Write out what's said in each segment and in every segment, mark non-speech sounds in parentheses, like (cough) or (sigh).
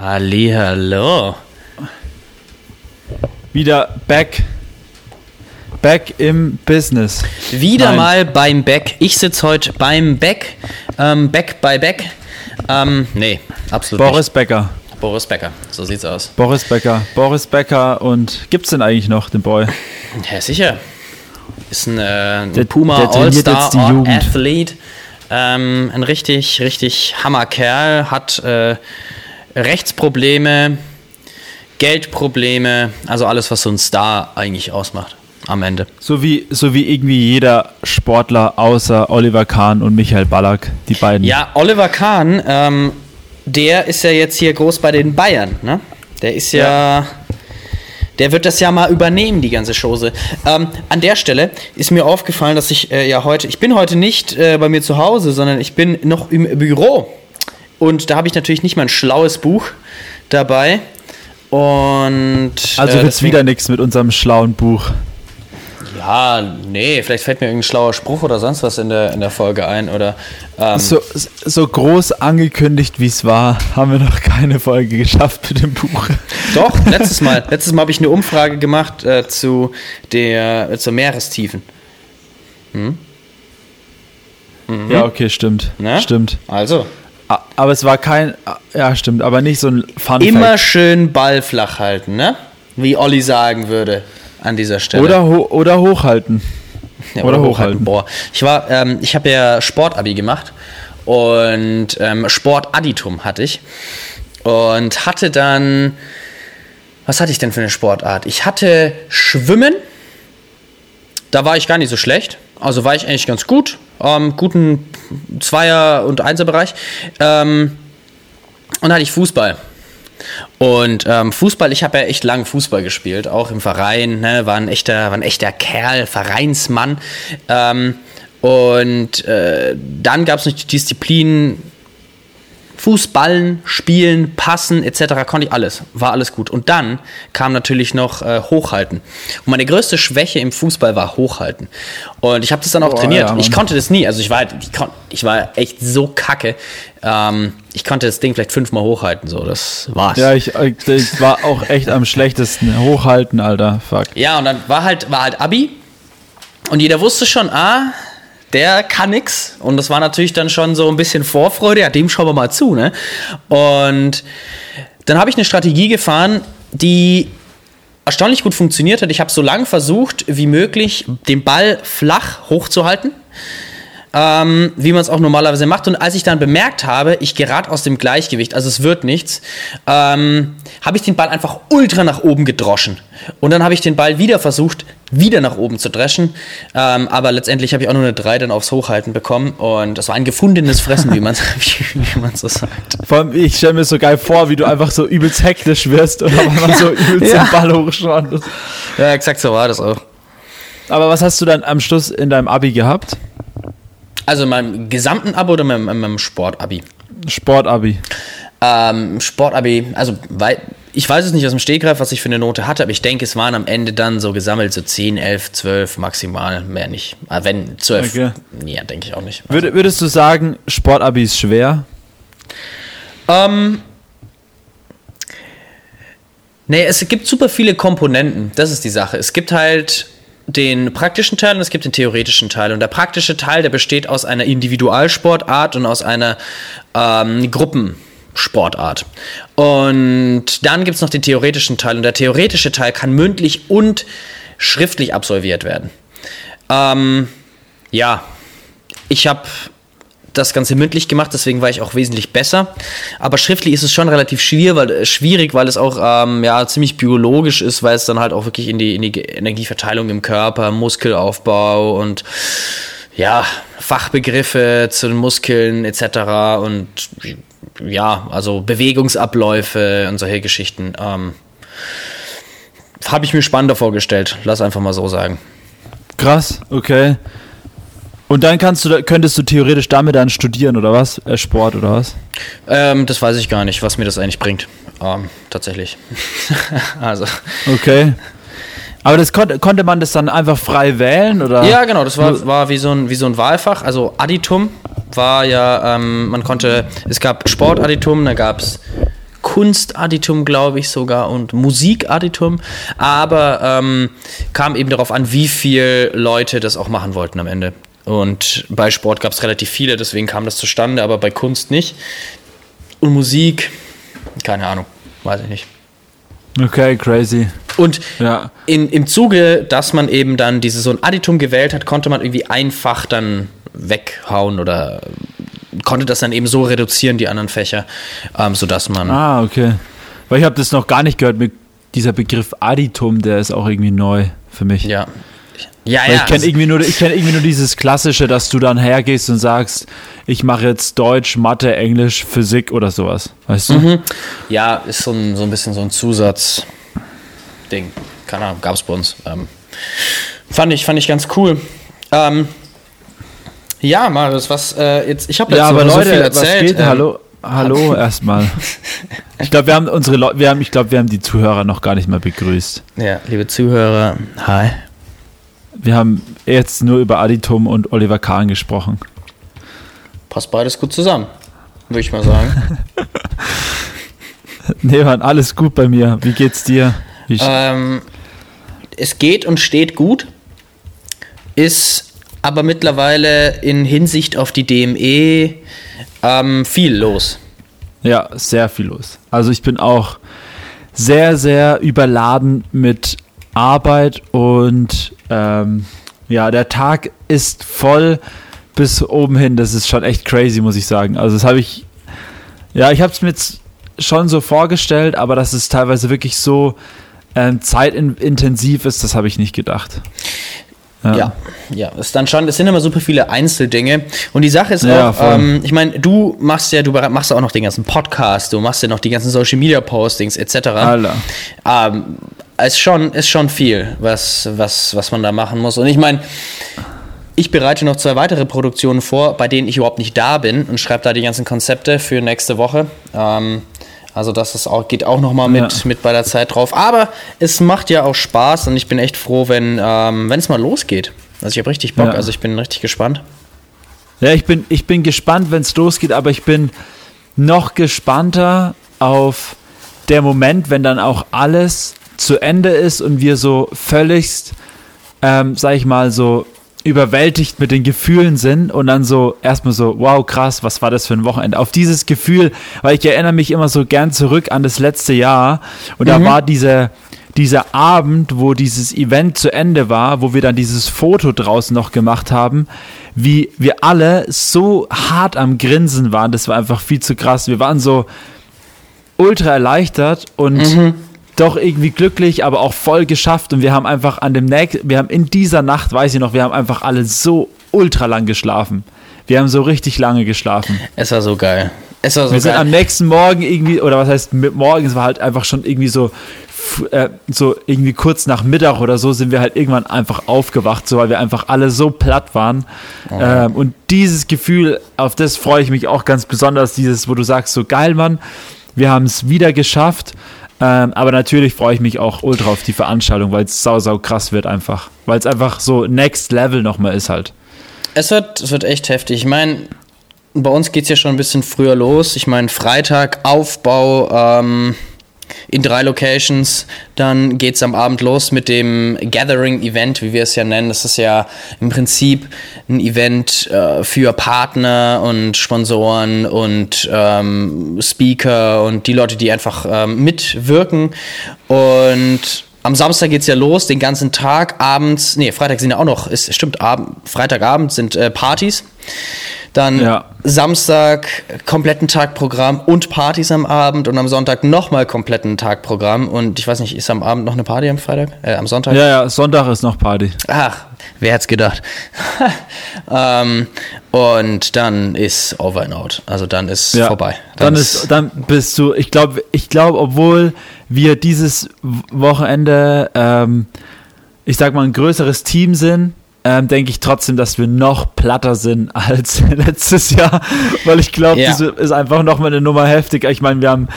Hallihallo. Wieder back. Back im Business. Wieder Nein. mal beim Beck. Ich sitze heute beim Beck. Ähm, Beck bei Beck. Ähm, nee, absolut Boris Becker. nicht. Boris Becker. So sieht's aus. Boris Becker. Boris Becker und gibt's denn eigentlich noch den Boy? Ja, sicher. Ist ein, äh, ein Der- Puma All-Star. Athlete. Ähm, ein richtig, richtig Hammerkerl. Hat äh, Rechtsprobleme, Geldprobleme. Also alles, was so ein Star eigentlich ausmacht. Am Ende. So wie, so wie irgendwie jeder Sportler außer Oliver Kahn und Michael Ballack, die beiden. Ja, Oliver Kahn, ähm, der ist ja jetzt hier groß bei den Bayern, ne? Der ist ja. Der wird das ja mal übernehmen, die ganze Chose. Ähm, an der Stelle ist mir aufgefallen, dass ich äh, ja heute, ich bin heute nicht äh, bei mir zu Hause, sondern ich bin noch im Büro. Und da habe ich natürlich nicht mal ein schlaues Buch dabei. Und. Also äh, wird's deswegen- wieder nichts mit unserem schlauen Buch. Ja, nee, vielleicht fällt mir irgendein schlauer Spruch oder sonst was in der, in der Folge ein. Oder. Ähm, So, so groß angekündigt wie es war, haben wir noch keine Folge geschafft mit dem Buch. Doch, (laughs) letztes Mal. Letztes Mal habe ich eine Umfrage gemacht äh, zu der, äh, zur Meerestiefen. Ja, okay, stimmt. Ne? Stimmt. Also. A- Aber es war kein. Ja, stimmt, aber nicht so ein Fun Immer Fact. schön Ball flach halten, ne? Wie Olli sagen würde an dieser Stelle. Oder, ho oder hochhalten. (laughs) Ja, oder hochhalten. Boah. Ich war, ähm, ich habe ja Sportabi gemacht und ähm, Sportadditum hatte ich und hatte dann, was hatte ich denn für eine Sportart? Ich hatte Schwimmen, da war ich gar nicht so schlecht, also war ich eigentlich ganz gut, ähm, guten Zweier- und Einserbereich. Ähm, und dann hatte ich Fußball. Und ähm, Fußball, ich habe ja echt lang Fußball gespielt, auch im Verein, ne, war ein echter, war ein echter Kerl, Vereinsmann. Ähm, und äh, dann gab es noch die Disziplin Fußballen, Spielen, Passen etc. konnte ich alles, war alles gut. Und dann kam natürlich noch äh, Hochhalten. Und meine größte Schwäche im Fußball war Hochhalten. Und ich habe das dann auch Boah, trainiert. ja, ich konnte das nie. Also ich war, halt- ich, ich war echt so kacke. Ähm, ich konnte das Ding vielleicht fünfmal hochhalten. So, das war's. Ja, ich, ich war auch echt am schlechtesten. Hochhalten, Alter. Fuck. Ja, und dann war halt, war halt Abi. Und jeder wusste schon, ah, der kann nix. Und das war natürlich dann schon so ein bisschen Vorfreude. Ja, dem schauen wir mal zu, ne? Und dann habe ich eine Strategie gefahren, die erstaunlich gut funktioniert hat. Ich habe so lange versucht, wie möglich, den Ball flach hochzuhalten. Ähm, wie man es auch normalerweise macht. Und als ich dann bemerkt habe, ich gerate aus dem Gleichgewicht, also es wird nichts, ähm, habe ich den Ball einfach ultra nach oben gedroschen. Und dann habe ich den Ball wieder versucht, wieder nach oben zu dreschen. Ähm, aber letztendlich habe ich auch nur eine 3 dann aufs Hochhalten bekommen. Und das war ein gefundenes Fressen, wie man (laughs) so sagt. Vor allem, ich stelle mir so geil vor, wie du einfach so übelst hektisch wirst und einmal so übelst Ja. den Ball hochschwandest. Ja, exakt so war das auch. Aber was hast du dann am Schluss in deinem Abi gehabt? Also in meinem gesamten Abo oder in meinem, in meinem Sportabi? Sportabi. Ähm, Sportabi, also weil, ich weiß es nicht aus dem Stegreif, was ich für eine Note hatte, aber ich denke, es waren am Ende dann so gesammelt so 10, 11, 12 maximal, mehr nicht. Ah, wenn 12, Okay. ja, denke ich auch nicht. Würd, würdest du sagen, Sportabi ist schwer? Ähm, nee, es gibt super viele Komponenten, das ist die Sache. Es gibt halt den praktischen Teil und es gibt den theoretischen Teil. Und der praktische Teil, der besteht aus einer Individualsportart und aus einer ähm, Gruppensportart. Und dann gibt es noch den theoretischen Teil. Und der theoretische Teil kann mündlich und schriftlich absolviert werden. Ähm, ja, ich habe das Ganze mündlich gemacht, deswegen war ich auch wesentlich besser. Aber schriftlich ist es schon relativ schwierig, weil, äh, schwierig, weil es auch ähm, ja, ziemlich biologisch ist, weil es dann halt auch wirklich in die, in die Energieverteilung im Körper, Muskelaufbau und ja, Fachbegriffe zu den Muskeln etc. und ja, also Bewegungsabläufe und solche Geschichten. Ähm, Habe ich mir spannender vorgestellt, lass einfach mal so sagen. Krass, okay. Und dann kannst du, könntest du theoretisch damit dann studieren oder was? Äh, Sport oder was? Ähm, das weiß ich gar nicht, was mir das eigentlich bringt. Ähm, tatsächlich. (laughs) also. Okay. Aber das konnte, konnte man das dann einfach frei wählen oder? Ja, genau, das war, war wie, so ein, wie so ein Wahlfach. Also Additum war ja, ähm, man konnte, es gab Sportadditum, da gab es Kunstadditum, glaube ich sogar, und Musikadditum. Aber ähm, kam eben darauf an, wie viele Leute das auch machen wollten am Ende. Und bei Sport gab es relativ viele, deswegen kam das zustande, aber bei Kunst nicht. Und Musik, keine Ahnung, weiß ich nicht. Okay, crazy. Und Ja. in, im Zuge, dass man eben dann diese so ein Additum gewählt hat, konnte man irgendwie einfach dann weghauen oder konnte das dann eben so reduzieren, die anderen Fächer, ähm, sodass man. Ah, okay. Weil ich habe das noch gar nicht gehört mit dieser Begriff Additum, der ist auch irgendwie neu für mich. Ja. Ja, Weil ja. ich kenne irgendwie, nur, ich kenn irgendwie nur dieses Klassische, dass du dann hergehst und sagst, ich mache jetzt Deutsch, Mathe, Englisch, Physik oder sowas. Weißt du? Mhm. ja, ist so ein, so ein bisschen so ein Zusatzding. Keine Ahnung, gab es bei uns. Ähm, fand, ich, fand ich ganz cool. Ähm, ja, Marius, was äh, jetzt, ich habe jetzt Ja, aber so, Leute, so viel was erzählt. geht? ähm, hallo, hallo erstmal. (laughs) Ich glaube, wir haben unsere Leute, wir haben, ich glaube, wir haben die Zuhörer noch gar nicht mal begrüßt. Ja, liebe Zuhörer, hi. Wir haben jetzt nur über Additum und Oliver Kahn gesprochen. Passt beides gut zusammen, würde ich mal sagen. (laughs) Nee, Mann, alles gut bei mir. Wie geht's dir? Wie ähm, es geht und steht gut, ist aber mittlerweile in Hinsicht auf die DME ähm, viel los. Ja, sehr viel los. Also ich bin auch sehr, sehr überladen mit Arbeit und ähm, ja, der Tag ist voll bis oben hin. Das ist schon echt crazy, muss ich sagen. Also das habe ich, ja, ich habe es mir jetzt schon so vorgestellt, aber dass es teilweise wirklich so ähm, zeitintensiv ist, das habe ich nicht gedacht. Ja, ja, ist dann schon, es sind immer super viele Einzeldinge. Und die Sache ist Ja, auch, ähm, ich meine, du machst ja, du machst ja auch noch den ganzen Podcast, du machst ja noch die ganzen Social Media Postings etc. Ähm, ist schon, ist schon viel, was, was, was man da machen muss. Und ich meine, ich bereite noch zwei weitere Produktionen vor, bei denen ich überhaupt nicht da bin und schreibe da die ganzen Konzepte für nächste Woche. Ähm, also das ist auch, geht auch nochmal mit, Ja. mit bei der Zeit drauf. Aber es macht ja auch Spaß und ich bin echt froh, wenn ähm, es mal losgeht. Also ich habe richtig Bock, Ja. also ich bin richtig gespannt. Ja, ich bin, ich bin gespannt, wenn es losgeht, aber ich bin noch gespannter auf der Moment, wenn dann auch alles zu Ende ist und wir so völligst, ähm, sag ich mal, so überwältigt mit den Gefühlen sind und dann so erstmal so, wow, krass, was war das für ein Wochenende? Auf dieses Gefühl, weil ich erinnere mich immer so gern zurück an das letzte Jahr und da war diese, dieser Abend, wo dieses Event zu Ende war, wo wir dann dieses Foto draußen noch gemacht haben, wie wir alle so hart am Grinsen waren, das war einfach viel zu krass. Wir waren so ultra erleichtert und doch irgendwie glücklich, aber auch voll geschafft und wir haben einfach an dem nächsten, wir haben in dieser Nacht, weiß ich noch, wir haben einfach alle so ultra lang geschlafen. Wir haben so richtig lange geschlafen. Es war so geil. Es war so Wir sind geil. am nächsten Morgen irgendwie, oder was heißt mit morgen, es war halt einfach schon irgendwie so, äh, so irgendwie kurz nach Mittag oder so sind wir halt irgendwann einfach aufgewacht, so weil wir einfach alle so platt waren. Ähm, und dieses Gefühl, auf das freue ich mich auch ganz besonders, dieses, wo du sagst, so geil, Mann, wir haben es wieder geschafft. Ähm, aber natürlich freue ich mich auch ultra auf die Veranstaltung, weil es sau, sau krass wird einfach. Weil es einfach so Next Level nochmal ist halt. Es wird, es wird echt heftig. Ich meine, bei uns geht es ja schon ein bisschen früher los. Ich meine, Freitag Aufbau ähm, in drei Locations. Dann geht es am Abend los mit dem Gathering-Event, wie wir es ja nennen. Das ist ja im Prinzip ein Event äh, für Partner und Sponsoren und ähm, Speaker und die Leute, die einfach ähm, mitwirken. Und am Samstag geht's ja los, den ganzen Tag. Abends, nee, Freitag sind ja auch noch, ist, stimmt, Abend, Freitagabend sind äh, Partys. Dann Ja. Samstag kompletten Tag Programm und Partys am Abend und am Sonntag nochmal kompletten Tag Programm. Und ich weiß nicht, ist am Abend noch eine Party am Freitag? Äh, am Sonntag? Ja, ja, Sonntag ist noch Party. Ach, wer hätte gedacht? (laughs) ähm, und dann ist over and out. Also dann ist Ja. vorbei. Dann, ist, dann bist du, ich glaube, ich glaube, obwohl wir dieses Wochenende, ähm, ich sag mal, ein größeres Team sind, ähm, denke ich trotzdem, dass wir noch platter sind (laughs) als letztes Jahr, weil ich glaube, Ja. das ist einfach noch mal eine Nummer heftiger. Ich meine, wir haben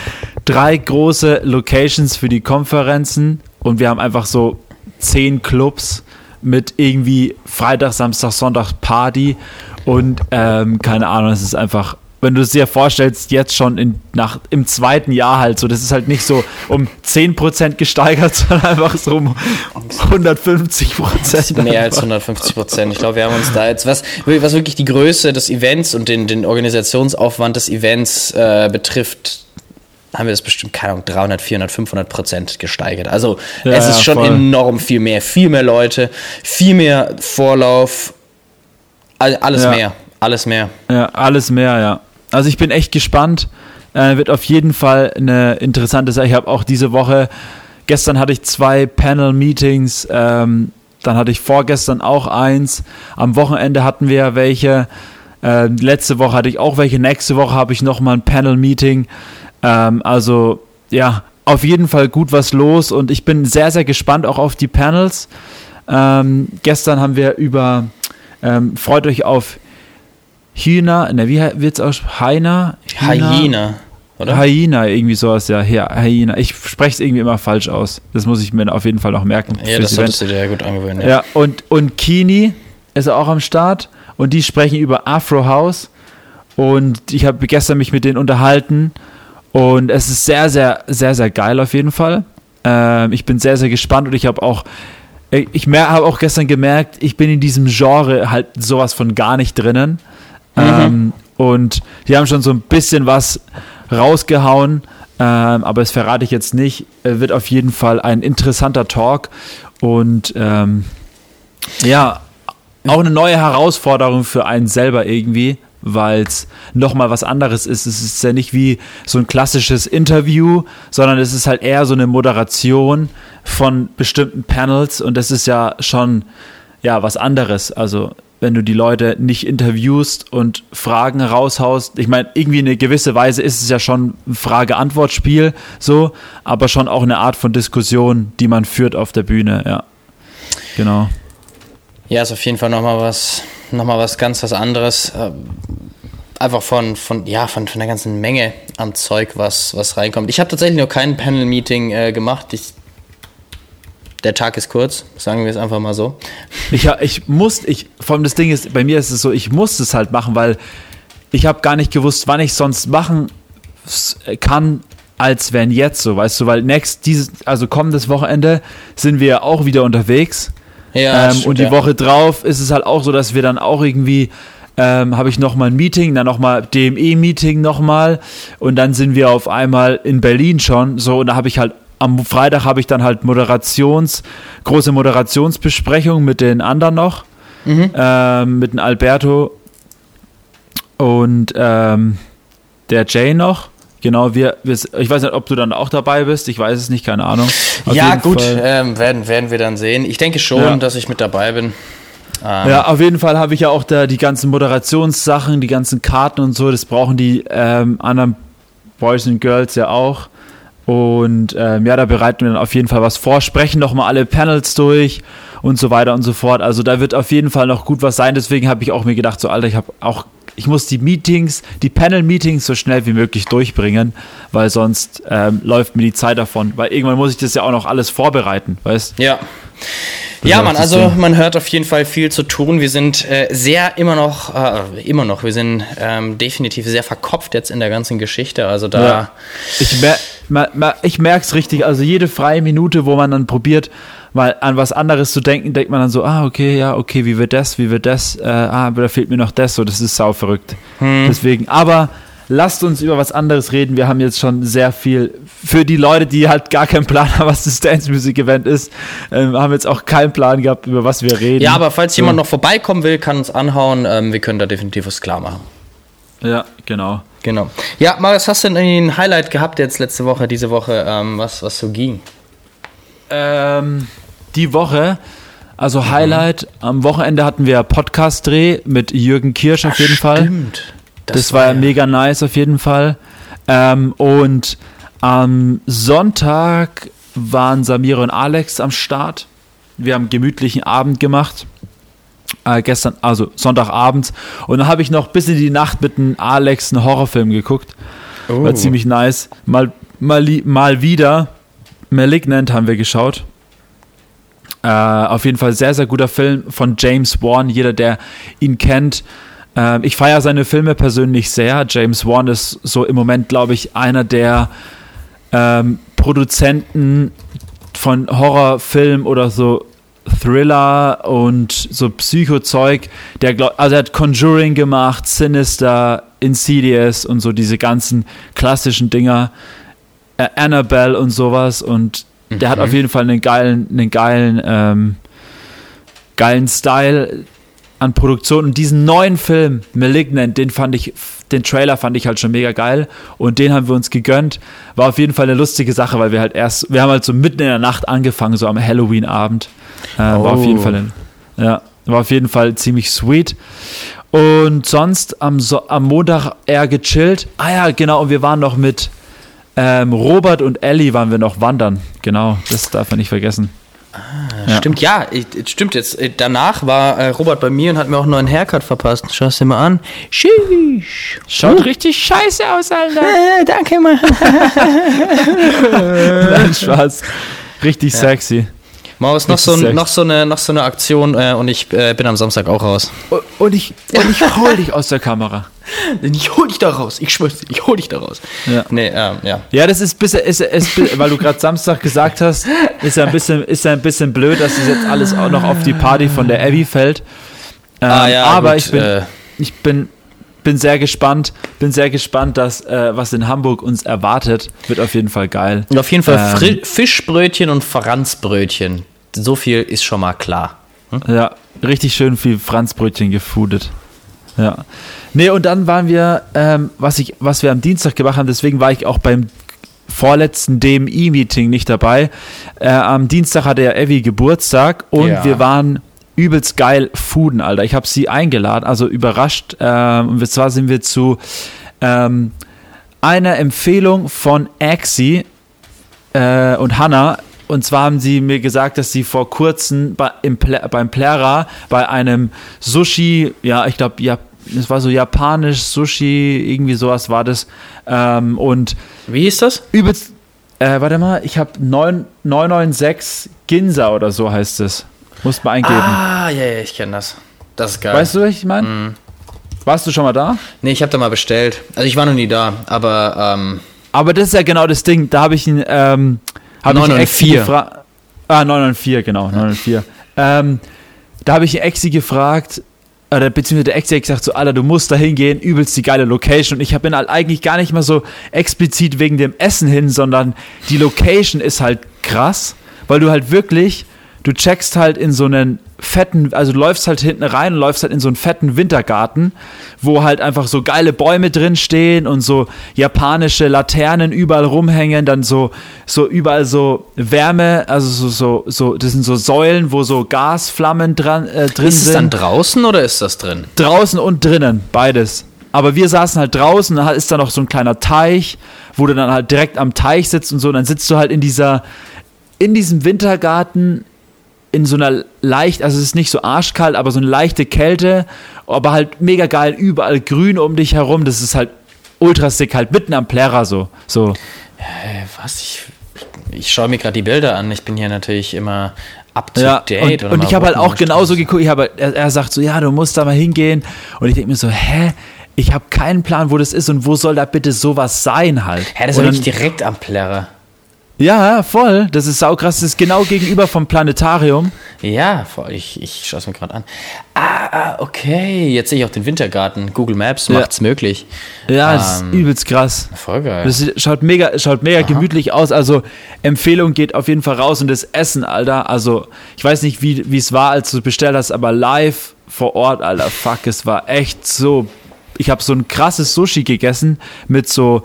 drei große Locations für die Konferenzen und wir haben einfach so zehn Clubs mit irgendwie Freitag, Samstag, Sonntag Party und ähm, keine Ahnung, es ist einfach wenn du es dir vorstellst, jetzt schon in, nach, im zweiten Jahr halt so, das ist halt nicht so um 10% gesteigert, (laughs) sondern einfach so um 150%. Mehr als 150%. Ich glaube, wir haben uns da jetzt, was, was wirklich die Größe des Events und den, den Organisationsaufwand des Events äh, betrifft, haben wir das bestimmt, keine Ahnung, 300, 400, 500 Prozent gesteigert. Also ja, es ist schon voll. enorm viel mehr. Viel mehr Leute, viel mehr Vorlauf, alles ja. mehr. Alles mehr. Ja, alles mehr, ja. Also ich bin echt gespannt. Äh, wird auf jeden Fall eine interessante Sache. Ich habe auch diese Woche, gestern hatte ich zwei Panel-Meetings, ähm, dann hatte ich vorgestern auch eins. Am Wochenende hatten wir welche. Äh, letzte Woche hatte ich auch welche. Nächste Woche habe ich nochmal ein Panel-Meeting. Ähm, also ja, auf jeden Fall gut was los und ich bin sehr, sehr gespannt auch auf die Panels. Ähm, gestern haben wir über, ähm, freut euch auf Hyena, ne, wie wird es aus? Hyena? Hyena, oder? Hyena, irgendwie sowas, ja, Hyena. Ich spreche es irgendwie immer falsch aus. Das muss ich mir auf jeden Fall noch merken. Ja, das solltest du dir ja gut angewöhnen. Ja, ja und, und Kini ist auch am Start und die sprechen über Afro House und ich habe gestern mich mit denen unterhalten und es ist sehr, sehr, sehr, sehr geil auf jeden Fall. Ähm, ich bin sehr, sehr gespannt und ich habe auch ich habe auch gestern gemerkt, ich bin in diesem Genre halt sowas von gar nicht drinnen. Mhm. Ähm, und die haben schon so ein bisschen was rausgehauen, ähm, aber das verrate ich jetzt nicht. Äh, wird auf jeden Fall ein interessanter Talk und ähm, ja, auch eine neue Herausforderung für einen selber irgendwie, weil es nochmal was anderes ist. Es ist ja nicht wie so ein klassisches Interview, sondern es ist halt eher so eine Moderation von bestimmten Panels und das ist ja schon ja was anderes. Also wenn du die Leute nicht interviewst und Fragen raushaust. Ich meine, irgendwie in eine gewisse Weise ist es ja schon ein Frage-Antwort-Spiel, so, aber schon auch eine Art von Diskussion, die man führt auf der Bühne, ja. Genau. Ja, ist auf jeden Fall nochmal was, noch was ganz was anderes. Ähm, einfach von, von, ja, von, von der ganzen Menge an Zeug, was, was reinkommt. Ich habe tatsächlich noch kein Panel-Meeting äh, gemacht. Ich der Tag ist kurz, sagen wir es einfach mal so. Ich, ich muss, ich, vor allem das Ding ist, bei mir ist es so, ich muss es halt machen, weil ich habe gar nicht gewusst, wann ich sonst machen kann, als wenn jetzt so, weißt du, weil next, dieses, also kommendes Wochenende sind wir auch wieder unterwegs. Ja, ähm, stimmt, und die ja. Woche drauf ist es halt auch so, dass wir dann auch irgendwie ähm, habe ich nochmal ein Meeting, dann nochmal DME-Meeting nochmal und dann sind wir auf einmal in Berlin schon so und da habe ich halt am Freitag habe ich dann halt Moderations, große Moderationsbesprechung mit den anderen noch, mhm. ähm, mit dem Alberto und ähm, der Jay noch. Genau, wir, wir, ich weiß nicht, ob du dann auch dabei bist, ich weiß es nicht, keine Ahnung. Auf ja, gut, ähm, werden, werden wir dann sehen. Ich denke schon, ja. dass ich mit dabei bin. Ähm. Ja, auf jeden Fall habe ich ja auch da die ganzen Moderationssachen, die ganzen Karten und so, das brauchen die ähm, anderen Boys und Girls ja auch. Und ähm, ja, da bereiten wir dann auf jeden Fall was vor, sprechen nochmal alle Panels durch und so weiter und so fort. Also da wird auf jeden Fall noch gut was sein. Deswegen habe ich auch mir gedacht, so Alter, ich habe auch, ich muss die Meetings, die Panel-Meetings so schnell wie möglich durchbringen, weil sonst ähm, läuft mir die Zeit davon. Weil irgendwann muss ich das ja auch noch alles vorbereiten, weißt? Ja. Ja, man, also man hört auf jeden Fall viel zu tun. Wir sind äh, sehr immer noch, äh, immer noch, wir sind ähm, definitiv sehr verkopft jetzt in der ganzen Geschichte. Also da. Ja. Ich, mer ich merke es richtig. Also jede freie Minute, wo man dann probiert, mal an was anderes zu denken, denkt man dann so, ah, okay, ja, okay, wie wird das, wie wird das, äh, ah, da fehlt mir noch das, so, das ist sau verrückt. Hm. Deswegen, aber lasst uns über was anderes reden. Wir haben jetzt schon sehr viel für die Leute, die halt gar keinen Plan haben, was das Dance Music Event ist, ähm, haben jetzt auch keinen Plan gehabt, über was wir reden. Ja, aber falls so. jemand noch vorbeikommen will, kann uns anhauen. Ähm, wir können da definitiv was klar machen. Ja, genau. Genau. Ja, Marius, hast du denn ein Highlight gehabt jetzt letzte Woche, diese Woche, ähm, was, was so ging? Ähm, die Woche, also mhm. Highlight, am Wochenende hatten wir Podcast-Dreh mit Jürgen Kirsch auf jeden Ach, Fall. Stimmt. Das, das war ja mega nice auf jeden Fall. Ähm, und am Sonntag waren Samira und Alex am Start. Wir haben einen gemütlichen Abend gemacht. Äh, gestern, also Sonntagabend. Und dann habe ich noch bis in die Nacht mit einem Alex einen Horrorfilm geguckt. Oh. War ziemlich nice. Mal, mal, mal wieder Malignant haben wir geschaut. Äh, auf jeden Fall sehr, sehr guter Film von James Wan. Jeder, der ihn kennt, Ähm, ich feiere seine Filme persönlich sehr. James Wan ist so im Moment, glaube ich, einer der ähm, Produzenten von Horrorfilm oder so Thriller und so Psychozeug. Der also er hat Conjuring gemacht, Sinister, Insidious und so diese ganzen klassischen Dinger. Äh, Annabelle und sowas und der hat Mhm. auf jeden Fall einen geilen, einen geilen, ähm, geilen Style an Produktion. Und diesen neuen Film, Malignant, den fand ich, den Trailer fand ich halt schon mega geil. Und den haben wir uns gegönnt. War auf jeden Fall eine lustige Sache, weil wir halt erst, wir haben halt so mitten in der Nacht angefangen, so am Halloween-Abend. Äh, War auf jeden Oh. Fall, ein, ja, war auf jeden Fall ziemlich sweet. Und sonst am, so am Montag eher gechillt. Ah ja, genau, und wir waren noch mit ähm, Robert und Ellie waren wir noch wandern. Genau, das darf man nicht vergessen. Ja. Stimmt, ja, ich- stimmt jetzt. Äh, Danach war äh, Robert bei mir und hat mir auch noch einen Haircut verpasst. Schau es dir mal an. Sheesh. Schaut richtig scheiße aus, Alter. (laughs) Äh, danke, Mann. (laughs) Nein, Spaß. Richtig sexy. Maus, noch so, noch, so eine, noch so eine Aktion äh, und ich äh, bin am Samstag auch raus. Und- ich, und ich hol dich aus der Kamera. (laughs) Ich hol dich da raus. Ich schwör's ich hol dich da raus. Ja. Nee, ähm, ja. Ja, das ist bisschen, ist, ist, weil du gerade Samstag gesagt hast, ist ja ein bisschen, ist ja ein bisschen blöd, dass das jetzt alles auch noch auf die Party von der Abby fällt. Ähm, Ah, ja, aber gut, ich bin, äh. ich bin, bin sehr gespannt, bin sehr gespannt, dass äh, was in Hamburg uns erwartet, wird auf jeden Fall geil. Und auf jeden Fall Ähm. Fischbrötchen und Franzbrötchen. So viel ist schon mal klar. Ja, richtig schön viel Franzbrötchen gefoodet. Ja. Nee, und dann waren wir, ähm, was, ich, was wir am Dienstag gemacht haben, deswegen war ich auch beim vorletzten DMI-Meeting nicht dabei. Äh, am Dienstag hatte ja Evi Geburtstag und Ja. wir waren übelst geil fooden, Alter. Ich habe sie eingeladen, also überrascht. Ähm, und zwar sind wir zu ähm, einer Empfehlung von Axie äh, und Hannah. Und zwar haben sie mir gesagt, dass sie vor kurzem bei, im beim Plera bei einem Sushi, ja, ich glaube, ja, es war so japanisch Sushi, irgendwie sowas war das. Ähm, und Wie hieß das? übelst, äh, warte mal, ich habe 996 Ginza oder so heißt es. Muss mal eingeben. Ah, ja, ja, ich kenne das. Das ist geil. weißt du, was ich meine? Warst du schon mal da? Nee, ich habe da mal bestellt. Also ich war noch nie da, aber ähm, Aber das ist ja genau das Ding. Da habe ich ihn, ähm, ich 994. Exi gefragt. Ah, 994, genau, 994. Ähm, da habe ich Exi gefragt, oder beziehungsweise der Exi hat gesagt, so, Alter, du musst da hingehen, übelst die geile Location. Und ich bin halt eigentlich gar nicht mal so explizit wegen dem Essen hin, sondern die Location ist halt krass, weil du halt wirklich, du checkst halt in so einen fetten, also du läufst halt hinten rein und läufst halt in so einen fetten Wintergarten, wo halt einfach so geile Bäume drin stehen und so japanische Laternen überall rumhängen, dann so, so überall so Wärme, also so, so, so, das sind so Säulen, wo so Gasflammen dran, äh, drin ist es sind dann draußen oder ist das drin? draußen und drinnen, beides. Aber wir saßen halt draußen, da ist da noch so ein kleiner Teich, wo du dann halt direkt am Teich sitzt und so. Und dann sitzt du halt in dieser, in diesem Wintergarten in so einer leicht, also es ist nicht so arschkalt, aber so eine leichte Kälte, aber halt mega geil, überall grün um dich herum. Das ist halt ultra sick, halt mitten am Plärrer so. So. Äh, was? Ich, ich schaue mir gerade die Bilder an. Ich bin hier natürlich immer up to Ja, date. und, oder und ich habe halt auch genauso geguckt, ich habe, er, er sagt so, ja, du musst da mal hingehen. Und ich denke mir so, hä? Ich habe keinen Plan, wo das ist und wo soll da bitte sowas sein halt. Hä, das ist ja wirklich direkt am Plärrer. Ja, voll. Das ist saukrass. Das ist genau gegenüber vom Planetarium. Ja, voll. Ich, ich schaue es mir gerade an. Ah, ah, okay. Jetzt sehe ich auch den Wintergarten. Google Maps Ja. macht's möglich. Ja, das Ähm, ist übelst krass. Voll geil. Das schaut mega, schaut mega gemütlich aus. Also Empfehlung geht auf jeden Fall raus und das Essen, Alter. Also ich weiß nicht, wie wie es war, als du bestellt hast, aber live vor Ort, Alter. Fuck, es war echt so. Ich habe so ein krasses Sushi gegessen mit so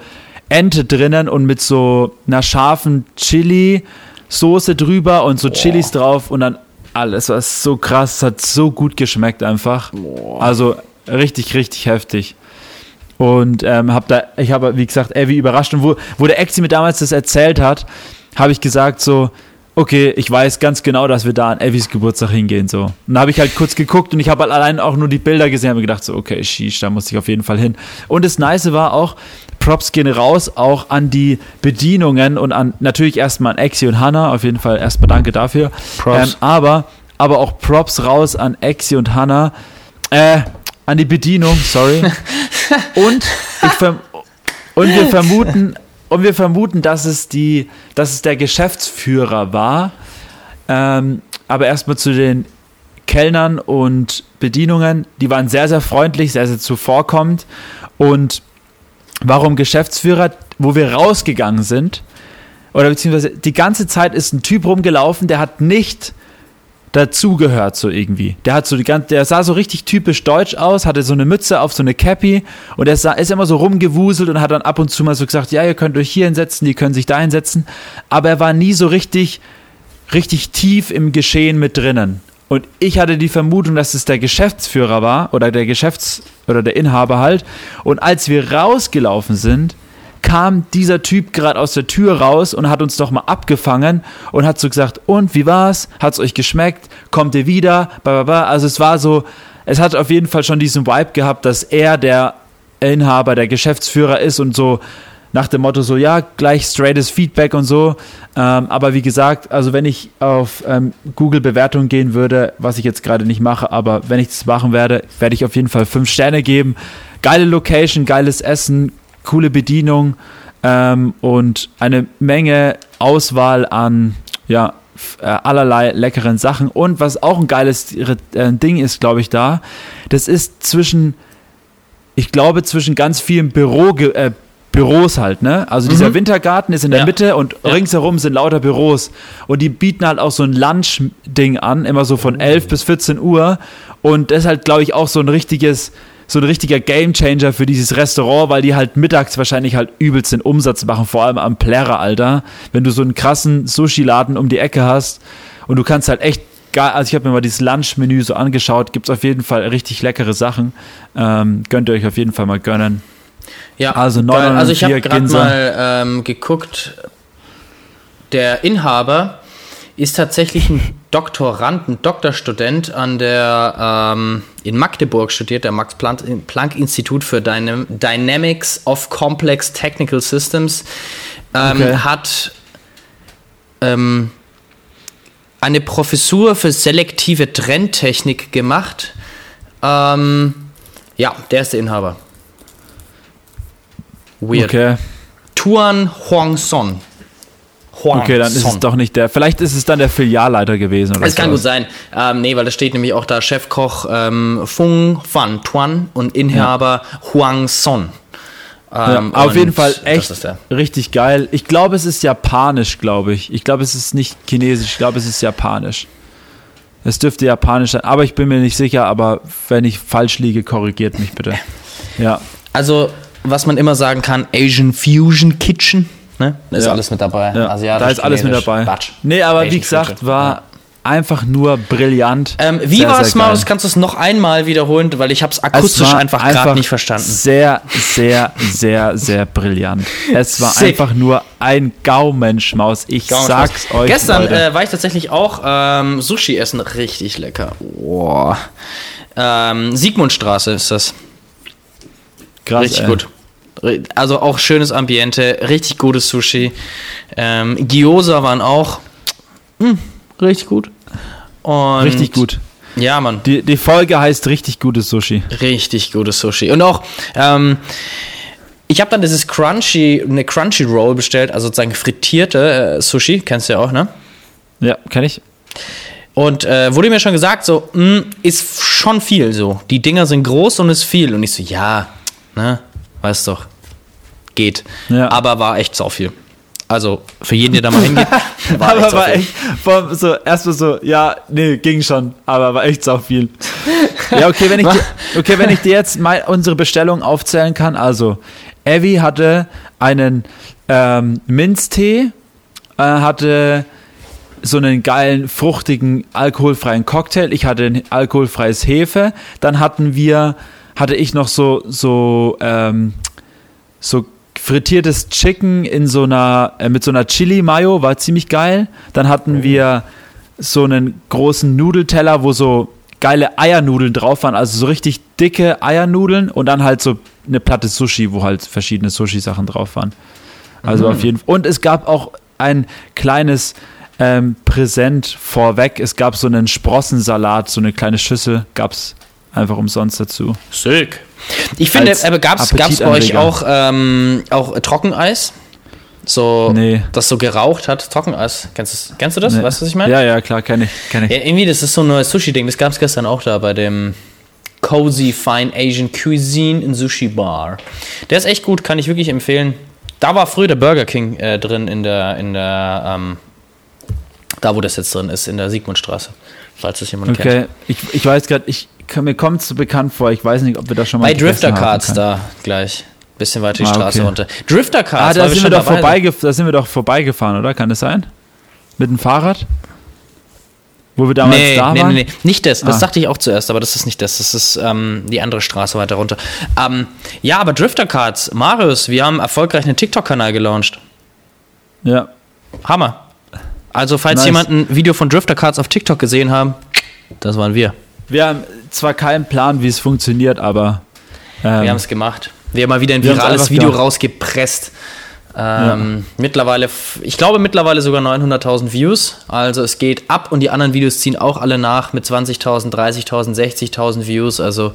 Ente drinnen und mit so einer scharfen Chili Soße drüber und so Chilis drauf und dann alles war so krass, es hat so gut geschmeckt einfach. Also richtig, richtig heftig. Und ähm, hab da, ich habe, wie gesagt, Evi überrascht. Und wo, wo der Exi mir damals das erzählt hat, habe ich gesagt so, okay, ich weiß ganz genau, dass wir da an Evis Geburtstag hingehen. So. Und dann habe ich halt kurz geguckt und ich habe halt allein auch nur die Bilder gesehen und gedacht so, okay, sheesh, da muss ich auf jeden Fall hin. Und das Nice war auch, Props gehen raus, auch an die Bedienungen und an natürlich erstmal an Exi und Hannah. Auf jeden Fall erstmal danke dafür. Ähm, Props. aber, aber auch Props raus an Exi und Hannah. Äh, an die Bedienung, sorry. (laughs) und, und wir vermuten, und wir vermuten, dass es die, dass es der Geschäftsführer war. Ähm, aber erstmal zu den Kellnern und Bedienungen. Die waren sehr, sehr freundlich, sehr, sehr zuvorkommend. Und warum Geschäftsführer, wo wir rausgegangen sind, oder beziehungsweise die ganze Zeit ist ein Typ rumgelaufen, der hat nicht dazugehört so irgendwie. Der hat so die ganze, der sah so richtig typisch deutsch aus, hatte so eine Mütze auf, so eine Cappy und er sah, ist immer so rumgewuselt und hat dann ab und zu mal so gesagt, ja, ihr könnt euch hier hinsetzen, die können sich da hinsetzen, aber er war nie so richtig, richtig tief im Geschehen mit drinnen. Und ich hatte die Vermutung, dass es der Geschäftsführer war oder der Geschäfts- oder der Inhaber halt. Und als wir rausgelaufen sind, kam dieser Typ gerade aus der Tür raus und hat uns doch mal abgefangen und hat so gesagt, und wie war's? Hat's euch geschmeckt? Kommt ihr wieder? Also es war so, es hat auf jeden Fall schon diesen Vibe gehabt, dass er der Inhaber, der Geschäftsführer ist und so nach dem Motto so, ja, gleich straightes Feedback und so. Ähm, aber wie gesagt, also wenn ich auf ähm, Google Bewertungen gehen würde, was ich jetzt gerade nicht mache, aber wenn ich das machen werde, werde ich auf jeden Fall fünf Sterne geben. Geile Location, geiles Essen, coole Bedienung ähm, und eine Menge Auswahl an ja, äh, allerlei leckeren Sachen. Und was auch ein geiles äh, Ding ist, glaube ich, da, das ist zwischen, ich glaube, zwischen ganz vielen Büro, äh, Büros halt, ne? Also dieser mhm. Wintergarten ist in der ja. Mitte und ja. ringsherum sind lauter Büros. Und die bieten halt auch so ein Lunch-Ding an, immer so von 11 bis 14 Uhr. Und das ist halt, glaube ich, auch so ein richtiges so ein richtiger Gamechanger für dieses Restaurant, weil die halt mittags wahrscheinlich halt übelst den Umsatz machen, vor allem am Plärrer, Alter. Wenn du so einen krassen Sushi-Laden um die Ecke hast und du kannst halt echt geil, also ich habe mir mal dieses Lunch-Menü so angeschaut, gibt es auf jeden Fall richtig leckere Sachen. Ähm, könnt ihr euch auf jeden Fall mal gönnen. Ja, also, also ich habe gerade mal ähm, geguckt, der Inhaber ist tatsächlich ein Doktorand, ein Doktorstudent an der ähm, in Magdeburg studiert, der Max Planck Institut für Dynam Dynamics of Complex Technical Systems, ähm, okay. hat ähm, eine Professur für selektive Trendtechnik gemacht. Ähm, ja, der ist der Inhaber. Weird. Okay. Tuan Huangson. Huang okay, dann Song. ist es doch nicht der. Vielleicht ist es dann der Filialleiter gewesen. Oder es kann gut sein. Ähm, nee, weil da steht nämlich auch da Chefkoch ähm, Fung Fan Tuan und Inhaber ja. Huang Son. Ähm, ja, auf jeden Fall echt richtig geil. Ich glaube, es ist japanisch, glaube ich. Ich glaube, es ist nicht chinesisch. Ich glaube, es ist japanisch. Es dürfte japanisch sein, aber ich bin mir nicht sicher. Aber wenn ich falsch liege, korrigiert mich bitte. (laughs) Ja. Also, was man immer sagen kann: Asian Fusion Kitchen. Ne? Da ist ja. alles mit dabei. Ja. Asiatisch, da ist alles mit dabei. Batsch. Nee, aber wie gesagt, war ja. einfach nur brillant. Ähm, wie war es, Maus? Kannst du es noch einmal wiederholen? Weil ich habe es akustisch einfach gerade nicht verstanden. Sehr, sehr, sehr, sehr brillant. Es war Sick. einfach nur ein Gaumenschmaus. Ich Gaumenschmaus. sag's euch. Gestern äh, war ich tatsächlich auch ähm, Sushi essen. Richtig lecker. Boah. Ähm, Siegmundstraße ist das. Krass, Richtig ey. gut. Also auch schönes Ambiente, richtig gutes Sushi. Ähm, Gyoza waren auch mh, hm, richtig gut. Und richtig gut. Ja, Mann. Die, die Folge heißt richtig gutes Sushi. Richtig gutes Sushi. Und auch, ähm, ich habe dann dieses Crunchy, eine Crunchy Roll bestellt, also sozusagen frittierte äh, Sushi, kennst du ja auch, ne? Ja, kenn ich. Und äh, wurde mir schon gesagt, so, mh, hm, ist schon viel so. Die Dinger sind groß und ist viel. Und ich so, ja, ne? Weißt doch, geht. Ja. Aber war echt sau viel. Also für jeden, der da mal hingeht, war aber echt war echt, vor, so, erstmal so, ja, nee, ging schon, aber war echt sau viel. ja, okay, wenn ich, (laughs) dir, okay, wenn ich dir jetzt mal unsere Bestellung aufzählen kann, also, Evi hatte einen ähm, Minztee, äh, hatte so einen geilen, fruchtigen, alkoholfreien Cocktail. Ich hatte ein alkoholfreies Hefe. Dann hatten wir hatte ich noch so, so, ähm, so frittiertes Chicken in so einer, äh, mit so einer Chili-Mayo, war ziemlich geil. Dann hatten oh. wir so einen großen Nudelteller, wo so geile Eiernudeln drauf waren, also so richtig dicke Eiernudeln und dann halt so eine Platte Sushi, wo halt verschiedene Sushi-Sachen drauf waren. Also mhm. auf jeden Fall. Und es gab auch ein kleines ähm, Präsent vorweg. Es gab so einen Sprossensalat, so eine kleine Schüssel gab es einfach umsonst dazu. Sick. Ich finde, Als aber gab's, gab's bei euch auch, ähm, auch Trockeneis? So, Nee. das so geraucht hat. Trockeneis. Kennst, du- kennst du das? Nee. Weißt du, was ich meine? Ja, ja, klar, kenne ich. Kenn ich. Ja, irgendwie, das ist so ein neues Sushi-Ding. Das gab es gestern auch da bei dem Cozy Fine Asian Cuisine in Sushi Bar. Der ist echt gut, kann ich wirklich empfehlen. Da war früher der Burger King äh, drin in der, in der, ähm, da wo das jetzt drin ist, in der Sigmundstraße. Falls das jemand kennt. Okay, ich, ich weiß gerade, ich, mir kommt es so bekannt vor, ich weiß nicht, ob wir das schon mal Bei Drifter Cards da gleich. Bisschen weiter die Ah, Straße okay. runter. Drifter Ah, Cards, da weil sind, wir doch dabei vorbeigef da sind wir doch vorbeigefahren, oder? Kann das sein? Mit dem Fahrrad? Wo wir damals Nee, da nee, waren? nee, nee, nicht das. Das Ah. dachte ich auch zuerst, aber das ist nicht das. Das ist ähm, die andere Straße weiter runter. Ähm, ja, aber Drifter Cards, Marius, wir haben erfolgreich einen TikTok-Kanal gelauncht. Ja. Hammer. Also, falls Nice. jemand ein Video von Drifter Cards auf TikTok gesehen haben, das waren wir. Wir haben zwar keinen Plan, wie es funktioniert, aber ähm, Wir haben es gemacht. Wir haben mal wieder ein virales Video gemacht. rausgepresst. Ähm, Mittlerweile, f- ich glaube mittlerweile sogar 900.000 Views. Also es geht ab und die anderen Videos ziehen auch alle nach mit 20.000, 30.000, 60.000 Views. Also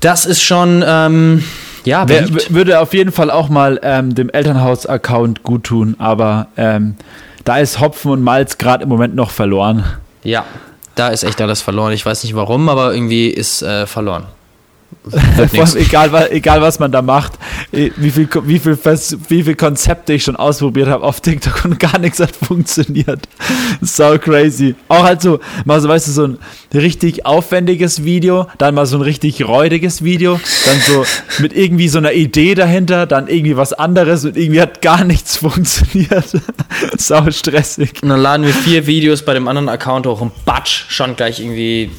das ist schon, ähm, ja, wer, würde auf jeden Fall auch mal ähm, dem Elternhaus-Account gut tun, aber ähm, da ist Hopfen und Malz gerade im Moment noch verloren. Ja, da ist echt alles verloren. Ich weiß nicht warum, aber irgendwie ist äh, verloren. Allem egal, egal was man da macht, eh, wie viel, wie viel, wie viel Konzepte ich schon ausprobiert habe auf TikTok und gar nichts hat funktioniert. (laughs) So crazy. Auch halt so, mal so, weißt du, so ein richtig aufwendiges Video, dann mal so ein richtig räudiges Video, dann so mit irgendwie so einer Idee dahinter, dann irgendwie was anderes und irgendwie hat gar nichts (laughs) funktioniert. (laughs) Sau stressig. Und dann laden wir vier Videos bei dem anderen Account hoch und batsch, schon gleich irgendwie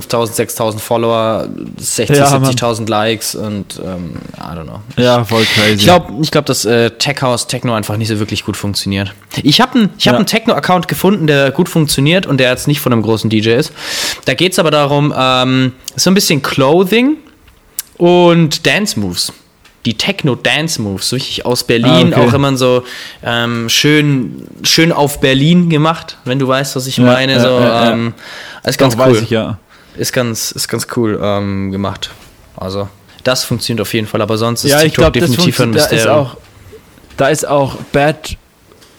5000, 6000 Follower, 60, Ja, Mann. 70.000 Likes und ähm, I don't know. Ja, voll crazy. Ich glaube, ich glaub, dass äh, Tech House Techno einfach nicht so wirklich gut funktioniert. Ich habe einen hab Ja. einen Techno-Account gefunden, der gut funktioniert und der jetzt nicht von einem großen DJ ist. Da geht es aber darum, ähm, so ein bisschen Clothing und Dance Moves. Die Techno-Dance-Moves, so richtig aus Berlin, Ah, okay. auch immer so ähm, schön, schön auf Berlin gemacht, wenn du weißt, was ich Ja, meine. ja, so, ja. ähm, ist ganz Doch, cool. weiß ich ja. Ist ganz, ist ganz cool ähm, gemacht. Also, das funktioniert auf jeden Fall, aber sonst ist Ja, ich TikTok glaube, das definitiv ein funktioniert. Da ist Mysterium. auch, da ist auch Bad,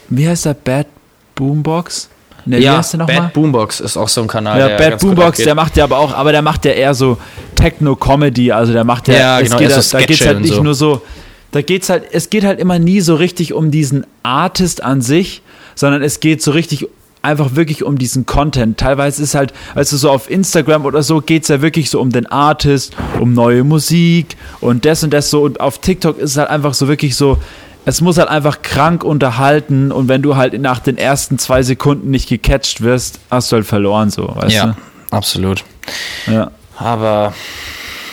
wie heißt der? Bad Boombox? Ne, ja? Bad Boombox ist auch so ein Kanal. Ja, der Bad Boombox, der macht ja aber auch, aber der macht ja eher so Techno-Comedy, also der macht ja, Ja, es genau, geht eher halt, so da geht's Sketche halt nicht so. nur so, da geht's halt, es geht halt immer nie so richtig um diesen Artist an sich, sondern es geht so richtig einfach wirklich um diesen Content. Teilweise ist halt, also so auf Instagram oder so, geht's ja wirklich so um den Artist, um neue Musik und das und das so. Und auf TikTok ist es halt einfach so wirklich so, es muss halt einfach krank unterhalten und wenn du halt nach den ersten zwei Sekunden nicht gecatcht wirst, hast du halt verloren, so, weißt Ja, absolut. du? Ja. Aber,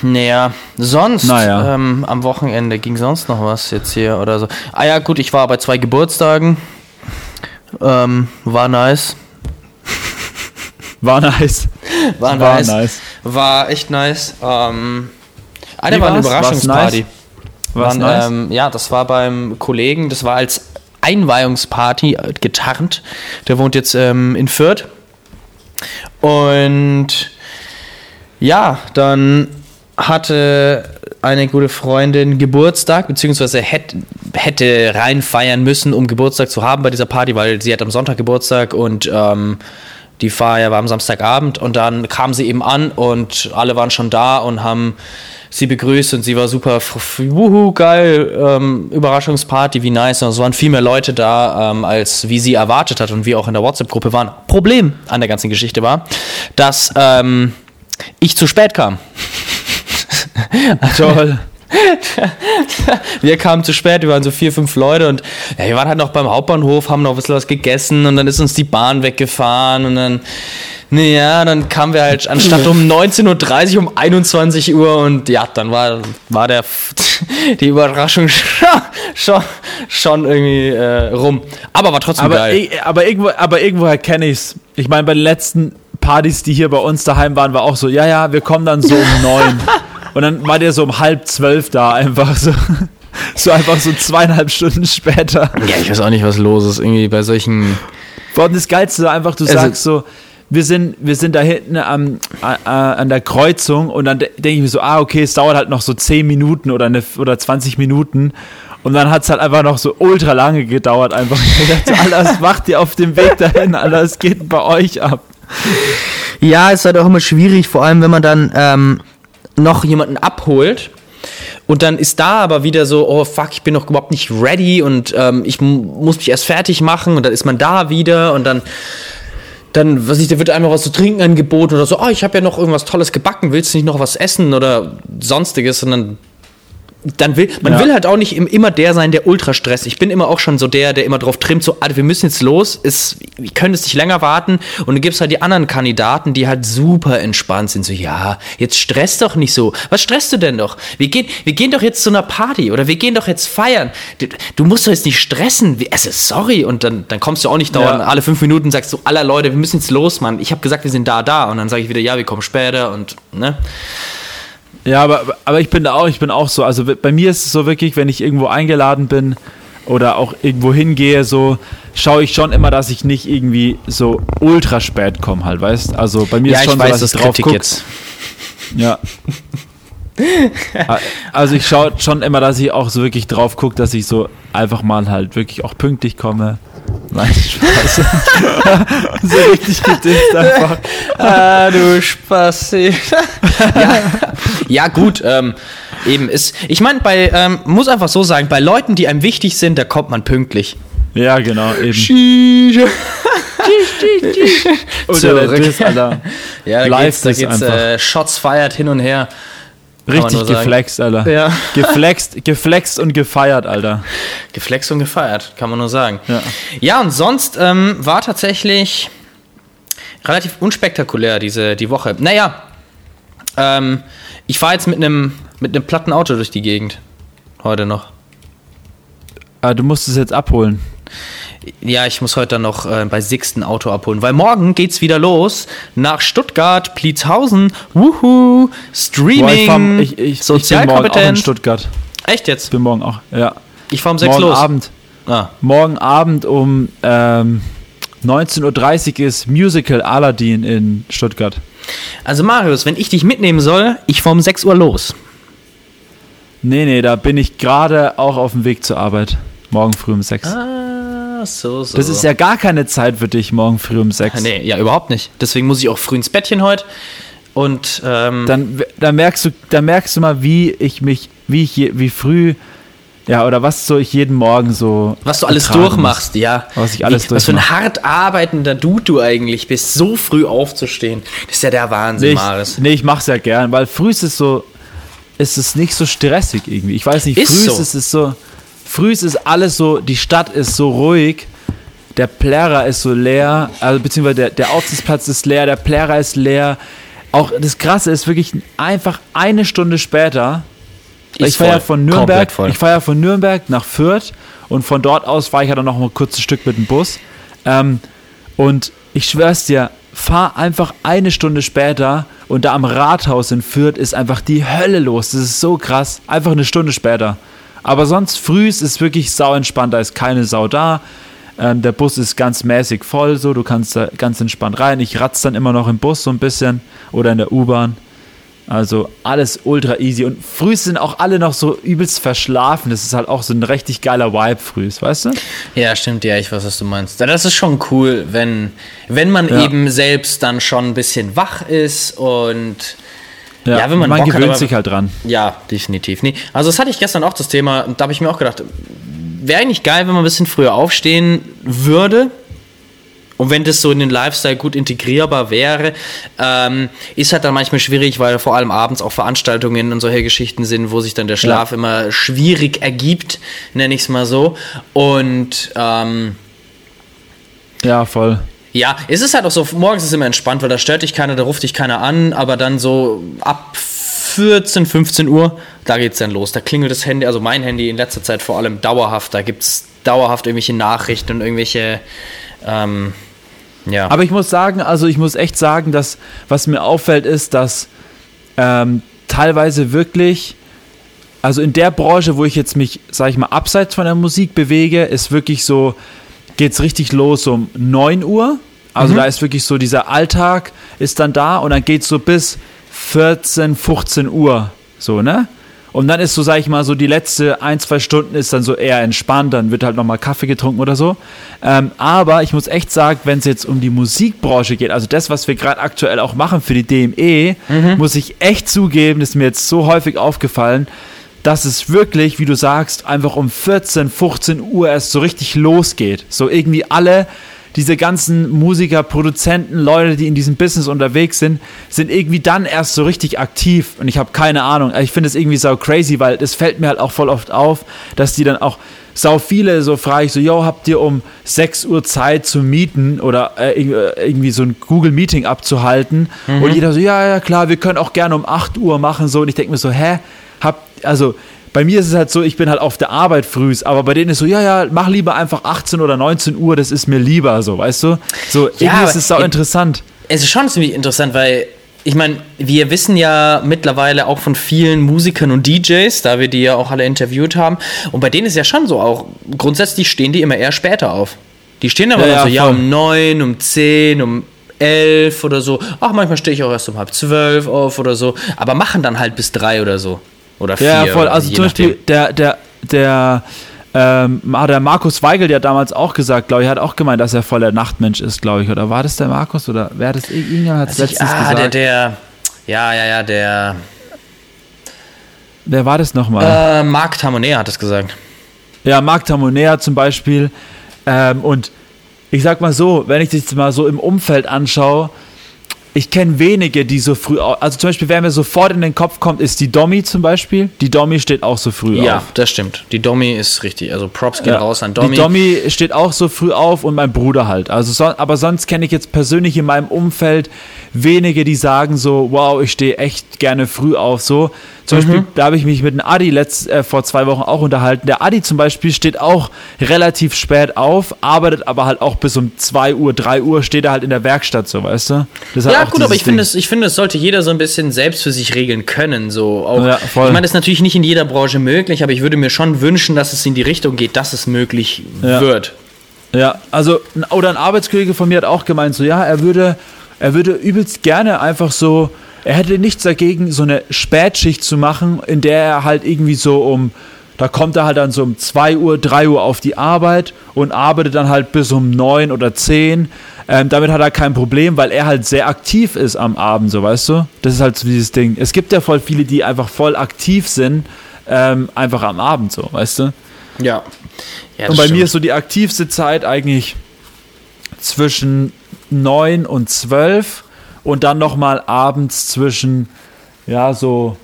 naja, sonst, Naja. Ähm, am Wochenende ging sonst noch was jetzt hier oder so. Ah ja, gut, ich war bei zwei Geburtstagen. Ähm, war nice. War nice. (laughs) War, War nice. nice. War echt nice. Ähm, eine Wie war eine war's? War's Überraschungsparty. nice? War's Waren, nice? ähm, ja, das war beim Kollegen, das war als Einweihungsparty äh, getarnt. Der wohnt jetzt ähm, in Fürth. Und ja, dann hatte eine gute Freundin Geburtstag, beziehungsweise hätte, hätte rein feiern müssen, um Geburtstag zu haben bei dieser Party, weil sie hat am Sonntag Geburtstag und ähm, die Feier war am Samstagabend und dann kam sie eben an und alle waren schon da und haben sie begrüßt und sie war super, wuhu, geil, ähm, Überraschungsparty, wie nice. Und es waren viel mehr Leute da, ähm, als wie sie erwartet hat und wie auch in der WhatsApp-Gruppe waren. Problem an der ganzen Geschichte war, dass ähm, ich zu spät kam. Toll. (laughs) Wir kamen zu spät, wir waren so vier, fünf Leute und ja, wir waren halt noch beim Hauptbahnhof, haben noch ein bisschen was gegessen und dann ist uns die Bahn weggefahren und dann, naja, dann kamen wir halt anstatt um 19.30 Uhr um 21 Uhr und ja, dann war, war der, (laughs) die Überraschung schon, schon, schon irgendwie äh, rum. Aber war trotzdem Aber, geil. i- aber, irgendwo, aber irgendwoher kenne ich's. Ich meine, bei den letzten Partys, die hier bei uns daheim waren, war auch so, ja, ja, wir kommen dann so um neun. (laughs) Und dann war der so um halb zwölf da einfach so. So einfach so zweieinhalb Stunden später. ja, ich weiß auch nicht, was los ist, irgendwie bei solchen. Vor allem das Geilste war einfach, du Also- sagst so, wir sind, wir sind da hinten am, äh, an der Kreuzung und dann denke ich mir so, ah, okay, es dauert halt noch so 10 Minuten oder, eine, oder 20 Minuten. Und dann hat es halt einfach noch so ultra lange gedauert. Einfach. Ich dachte, Alter, was macht ihr auf dem Weg dahin? Alter, es geht bei euch ab. Ja, ist halt auch immer schwierig, vor allem wenn man dann ähm, noch jemanden abholt. Und dann ist da aber wieder so, oh fuck, ich bin noch überhaupt nicht ready und ähm, ich muss mich erst fertig machen und dann ist man da wieder und dann dann, was ich, da wird einmal was zu trinken angeboten oder so, oh, ich habe ja noch irgendwas Tolles gebacken, willst du nicht noch was essen oder sonstiges? Und dann will, man ja. will halt auch nicht immer der sein, der ultra stresst. Ich bin immer auch schon so der, der immer drauf trimmt, so, Alter, wir müssen jetzt los, ist, wir können es nicht länger warten. Und dann gibt es halt die anderen Kandidaten, die halt super entspannt sind, so, ja, jetzt stress doch nicht so. Was stresst du denn doch? Wir gehen, wir gehen doch jetzt zu einer Party oder wir gehen doch jetzt feiern. Du, du musst doch jetzt nicht stressen. Also, sorry. Und dann, dann kommst du auch nicht dauernd, ja. alle fünf Minuten sagst du, aller Leute, wir müssen jetzt los, Mann. Ich habe gesagt, wir sind da, da. Und dann sage ich wieder, ja, wir kommen später und, ne? Ja, aber, aber ich bin da auch, ich bin auch so. Also bei mir ist es so wirklich, wenn ich irgendwo eingeladen bin oder auch irgendwo hingehe, so schaue ich schon immer, dass ich nicht irgendwie so ultra spät komme, halt, weißt Also bei mir ja, ist schon ich weiß, so, dass ich drauf. Jetzt. Ja. also ich schaue schon immer, dass ich auch so wirklich drauf gucke, dass ich so einfach mal halt wirklich auch pünktlich komme. Nein, (laughs) Spaß. so richtig gedisst einfach. ah, du Spaß. ja. ja, gut. Ähm, eben ist. Ich meine, bei, ähm, muss einfach so sagen, bei Leuten, die einem wichtig sind, da kommt man pünktlich. Ja, genau, eben. Oder der Diss, Alter. Ja, da Live geht's, da geht's äh, Shots feiert hin und her. Richtig geflext, Alter. Ja. Geflext, geflext und gefeiert, Alter. Geflext und gefeiert, kann man nur sagen. Ja, ja und sonst ähm, war tatsächlich relativ unspektakulär diese die Woche. Naja, ähm, ich fahre jetzt mit einem mit einem platten Auto durch die Gegend. Heute noch. Ah, du musst es jetzt abholen. Ja, ich muss heute dann noch äh, bei Sixten Auto abholen, weil morgen geht's wieder los nach Stuttgart, Pliezhausen, wuhu, Streaming, Boah, ich, fahr, ich, ich, ich bin morgen auch in Stuttgart. Echt jetzt? Ich bin morgen auch, ja. Ich fahre um 6 morgen los. Abend. Ah. Morgen Abend um ähm, 19.30 Uhr ist Musical Aladdin in Stuttgart. Also Marius, wenn ich dich mitnehmen soll, ich fahre um 6 Uhr los. Nee, nee, da bin ich gerade auch auf dem Weg zur Arbeit. Morgen früh um 6. Ah, so, so. Das ist ja gar keine Zeit für dich morgen früh um 6. Nee, ja, überhaupt nicht. Deswegen muss ich auch früh ins Bettchen heute. Und ähm, dann, dann merkst du, dann merkst du mal, wie ich mich, wie ich je, wie früh, ja, oder was so ich jeden Morgen so. Was du alles durchmachst, muss. ja. Was ich alles wie, Was für ein hart arbeitender Dude du eigentlich bist, so früh aufzustehen. Das ist ja der Wahnsinn, nee, Maris. Nee, ich mach's ja gern, weil früh ist es so, ist es nicht so stressig irgendwie. Ich weiß nicht, ist früh so. ist es so Früh ist alles so, die Stadt ist so ruhig, der Plärrer ist so leer, also beziehungsweise der, der Aufsichtsplatz ist leer, der Plärrer ist leer. Auch das Krasse ist wirklich einfach eine Stunde später. ich fahre ja von Nürnberg, ich fahre ja von Nürnberg nach Fürth und von dort aus fahre ich ja dann noch ein kurzes Stück mit dem Bus. Ähm, und ich schwör's dir, fahr einfach eine Stunde später und da am Rathaus in Fürth ist einfach die Hölle los. Das ist so krass. Einfach eine Stunde später. Aber sonst früh ist es wirklich sau entspannt, da ist keine Sau da. Ähm, der Bus ist ganz mäßig voll, so du kannst da ganz entspannt rein. Ich ratze dann immer noch im Bus so ein bisschen oder in der U-Bahn. Also alles ultra easy. Und früh sind auch alle noch so übelst verschlafen. Das ist halt auch so ein richtig geiler Vibe früh, weißt du? Ja, stimmt, ja, ich weiß, was du meinst. Das ist schon cool, wenn, wenn man ja. eben selbst dann schon ein bisschen wach ist und ja, ja wenn man, man Bock gewöhnt hat, aber, sich halt dran. Ja, definitiv. Nee, also das hatte ich gestern auch das Thema, da habe ich mir auch gedacht, wäre eigentlich geil, wenn man ein bisschen früher aufstehen würde. Und wenn das so in den Lifestyle gut integrierbar wäre, ähm, ist halt dann manchmal schwierig, weil vor allem abends auch Veranstaltungen und solche Geschichten sind, wo sich dann der Schlaf ja. immer schwierig ergibt, nenne ich es mal so. Und ähm, ja, voll. Ja, es ist halt auch so, morgens ist immer entspannt, weil da stört dich keiner, da ruft dich keiner an, aber dann so ab 14, 15 Uhr, da geht es dann los. Da klingelt das Handy, also mein Handy in letzter Zeit vor allem dauerhaft, da gibt es dauerhaft irgendwelche Nachrichten und irgendwelche, ähm, ja. Aber ich muss sagen, also ich muss echt sagen, dass was mir auffällt, ist, dass ähm, teilweise wirklich, also in der Branche, wo ich jetzt mich, sag ich mal, abseits von der Musik bewege, ist wirklich so, geht es richtig los um 9 Uhr. Also da ist wirklich so dieser Alltag ist dann da und dann geht so bis 14, 15 Uhr. So, ne? Und dann ist so, sag ich mal, so die letzte ein, zwei Stunden ist dann so eher entspannt, dann wird halt nochmal Kaffee getrunken oder so. Ähm, aber ich muss echt sagen, wenn es jetzt um die Musikbranche geht, also das, was wir gerade aktuell auch machen für die DME, muss ich echt zugeben, das ist mir jetzt so häufig aufgefallen, dass es wirklich, wie du sagst, einfach um 14, 15 Uhr erst so richtig losgeht. So irgendwie alle diese ganzen Musiker, Produzenten, Leute, die in diesem Business unterwegs sind, sind irgendwie dann erst so richtig aktiv. Und ich habe keine Ahnung. Ich finde es irgendwie so crazy, weil es fällt mir halt auch voll oft auf, dass die dann auch sau viele so frage ich so, yo, habt ihr um 6 Uhr Zeit zu mieten oder äh, irgendwie so ein Google Meeting abzuhalten? Und jeder so, ja, ja, klar, wir können auch gerne um 8 Uhr machen. So, und ich denke mir so, hä? Habt, also bei mir ist es halt so, ich bin halt auf der Arbeit früh, aber bei denen ist so, ja, ja, mach lieber einfach 18 oder 19 Uhr, das ist mir lieber, so, weißt du? So, irgendwie ist es auch in- interessant. Es ist schon ziemlich interessant, weil ich meine, wir wissen ja mittlerweile auch von vielen Musikern und DJs, da wir die ja auch alle interviewt haben. Und bei denen ist ja schon so auch, grundsätzlich stehen die immer eher später auf. Die stehen aber Ja, ja, so, ja, um neun, um zehn, um elf oder so. Ach, manchmal stehe ich auch erst um halb zwölf auf oder so. Aber machen dann halt bis drei oder so. Oder vier. Ja, voll. Also zum Beispiel der, der, der, ähm, ah, der Markus Weigel, der hat damals auch gesagt, glaube ich, hat auch gemeint, dass er voll der Nachtmensch ist, glaube ich. Oder war das der Markus? Oder wer hat das? Irgendjemand hat es Also ich, letztens ah, der, gesagt. der, ja, ja, ja, der, wer war das nochmal? äh, Marc Tamonet hat es gesagt. Ja, Marc Tamonea zum Beispiel. Ähm, und ich sag mal so, wenn ich das jetzt mal so im Umfeld anschaue, ich kenne wenige, die so früh au- Also zum Beispiel, wer mir sofort in den Kopf kommt, ist die Domi zum Beispiel. Die Domi steht auch so früh Ja, auf. das stimmt. Die Domi ist richtig. Also Props gehen Ja. raus an Domi. Die Domi steht auch so früh auf und mein Bruder halt. Also so, aber sonst kenne ich jetzt persönlich in meinem Umfeld wenige, die sagen so, wow, ich stehe echt gerne früh auf. So zum Mhm. Beispiel, da habe ich mich mit einem Adi letzt, äh, vor zwei Wochen auch unterhalten. Der Adi zum Beispiel steht auch relativ spät auf, arbeitet aber halt auch bis um 2 Uhr, 3 Uhr steht er halt in der Werkstatt, so weißt du. Halt ja, auch gut, aber ich finde, es, ich finde, es sollte jeder so ein bisschen selbst für sich regeln können. So auch, Ja, voll. Ich meine, das ist natürlich nicht in jeder Branche möglich, aber ich würde mir schon wünschen, dass es in die Richtung geht, dass es möglich Ja. wird. Ja, also, oder ein Arbeitskollege von mir hat auch gemeint, so, ja, er würde, er würde übelst gerne einfach so, er hätte nichts dagegen, so eine Spätschicht zu machen, in der er halt irgendwie so um, da kommt er halt dann so um 2 Uhr, 3 Uhr auf die Arbeit und arbeitet dann halt bis um 9 oder 10. Ähm, damit hat er kein Problem, weil er halt sehr aktiv ist am Abend, so weißt du? Das ist halt so dieses Ding. Es gibt ja voll viele, die einfach voll aktiv sind, ähm, einfach am Abend, so, weißt du? Ja. ja Und bei mir ist so die aktivste Zeit eigentlich zwischen 9 und 12 und dann nochmal abends zwischen, ja, so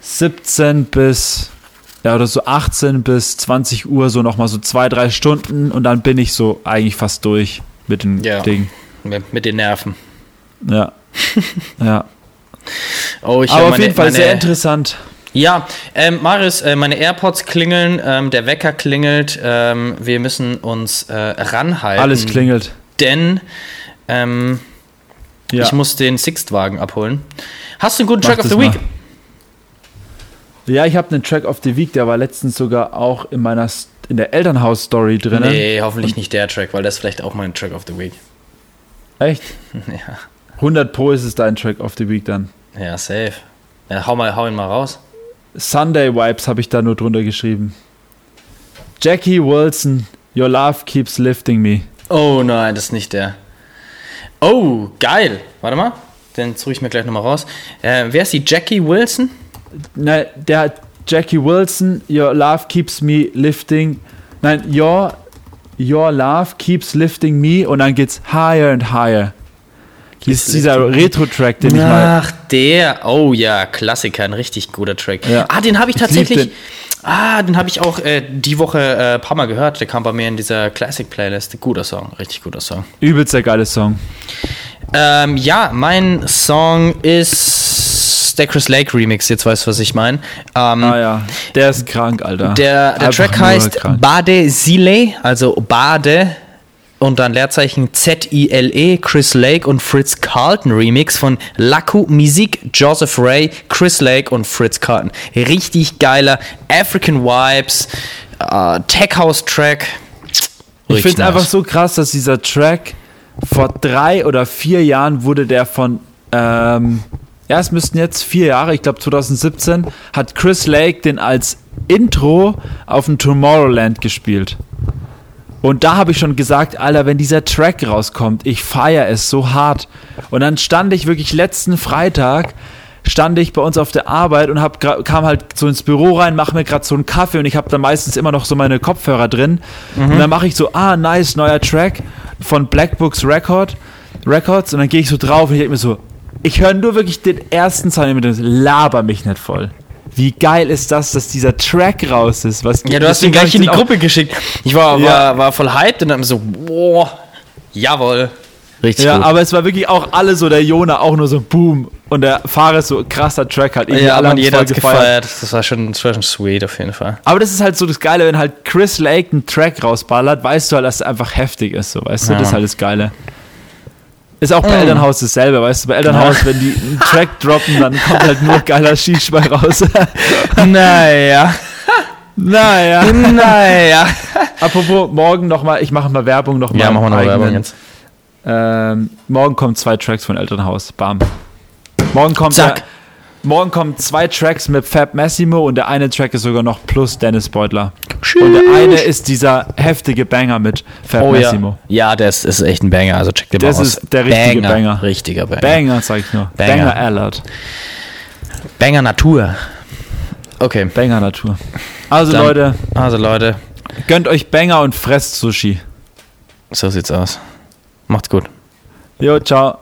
17 bis, ja, oder so 18 bis 20 Uhr, so nochmal so zwei, drei Stunden und dann bin ich so eigentlich fast durch mit den Ja. Dingen. mit, mit den Nerven. Ja. (laughs) ja. Oh, ich Aber auf meine, jeden Fall meine, sehr interessant. Ja, ähm, Marius, äh, meine AirPods klingeln, ähm, der Wecker klingelt. Ähm, wir müssen uns äh, ranhalten. Alles klingelt. Denn ähm, Ja. ich muss den Sixt-Wagen abholen. Hast du einen guten Mach Track of the Week? mal. Ja, ich habe einen Track of the Week, der war letztens sogar auch in meiner in der Elternhaus-Story drin. Nee, hoffentlich nicht der Track, weil das ist vielleicht auch mein Track of the Week. Echt? (laughs) Ja, 100 Pro ist es dein Track of the Week dann. ja safe. Ja, hau, mal, hau ihn mal raus. Sunday Vibes habe ich da nur drunter geschrieben. Jackie Wilson, Your Love Keeps Lifting Me. Oh nein, das ist nicht der. Oh, geil. Warte mal, den suche ich mir gleich nochmal raus. Äh, wer ist die Jackie Wilson? Nein, der Jackie Wilson, Your Love Keeps Me Lifting. Nein, Your, your Love Keeps Lifting Me und dann geht's higher and higher. Das ist dieser Retro-Track, den ich mal. Ach, der. Oh ja, Klassiker, ein richtig guter Track. Ja. Ah, den habe ich Ich tatsächlich. den. Ah, den habe ich auch äh, die Woche äh, ein paar Mal gehört. Der kam bei mir in dieser Classic-Playlist. Guter Song, richtig guter Song. Übelst der geile Song. Ähm, ja, mein Song ist der Chris Lake Remix. Jetzt weißt du, was ich meine. Ähm, Ah ja, der ist krank, Alter. Der, der Track heißt krank. Bade Zile, also Bade und dann Leerzeichen Z-I-L-E, Chris Lake und Fritz Carlton Remix von Laku Musik, Joseph Ray, Chris Lake und Fritz Carlton. Richtig geiler African Vibes, äh, Tech House Track. Ich Richtig finde es nice. einfach so krass, dass dieser Track vor drei oder vier Jahren wurde der von, ähm, ja, es müssten jetzt vier Jahre, ich glaube 2017, hat Chris Lake den als Intro auf dem Tomorrowland gespielt. Und da habe ich schon gesagt, Alter, wenn dieser Track rauskommt, ich feiere es so hart. Und dann stand ich wirklich letzten Freitag, stand ich bei uns auf der Arbeit und hab, kam halt so ins Büro rein, mache mir gerade so einen Kaffee und ich habe da meistens immer noch so meine Kopfhörer drin. Mhm. Und dann mache ich so, ah, nice, neuer Track von Black Books Record, Records. Und dann gehe ich so drauf und ich denke mir so, ich höre nur wirklich den ersten Zeilen mit dem Laber mich nicht voll. Wie geil ist das, dass dieser Track raus ist? Was ja, du hast ihn gleich in die Gruppe geschickt. Ich war, ja. war, war voll hyped und dann so, boah, jawohl. Richtig ja, gut. aber es war wirklich auch alle so, der Jona auch nur so boom und der Fahrer ist so krasser Track halt. Ja, alle man, jeder hat gefeiert. Das war, schon, das war schon sweet auf jeden Fall. Aber das ist halt so das Geile, wenn halt Chris Lake einen Track rausballert, weißt du halt, dass es einfach heftig ist, so, weißt du, das ist halt das Geile. Ist auch bei mm. Elternhaus dasselbe, weißt du, bei Elternhaus, wenn die einen Track droppen, dann kommt halt nur geiler Skispall raus. (laughs) naja. Naja. Naja. Apropos, morgen nochmal, ich mache mal Werbung nochmal. Ja, machen wir noch Werbung jetzt. Ähm, morgen kommen zwei Tracks von Elternhaus. Bam. Morgen kommt Zack. Der, morgen kommen zwei Tracks mit Fab Massimo und der eine Track ist sogar noch plus Dennis Beutler. Tschüss. Und der eine ist dieser heftige Banger mit Fab oh, Massimo. Ja, ja das ist echt ein Banger, also check den das mal aus. Das ist der richtige Banger. Banger. Richtiger Banger. Banger, sag ich nur. Banger, Banger Alert. Banger Natur. Okay. Banger Natur. Also Dann, Leute. Also Leute. Gönnt euch Banger und fresst Sushi. So sieht's aus. Macht's gut. Jo, ciao.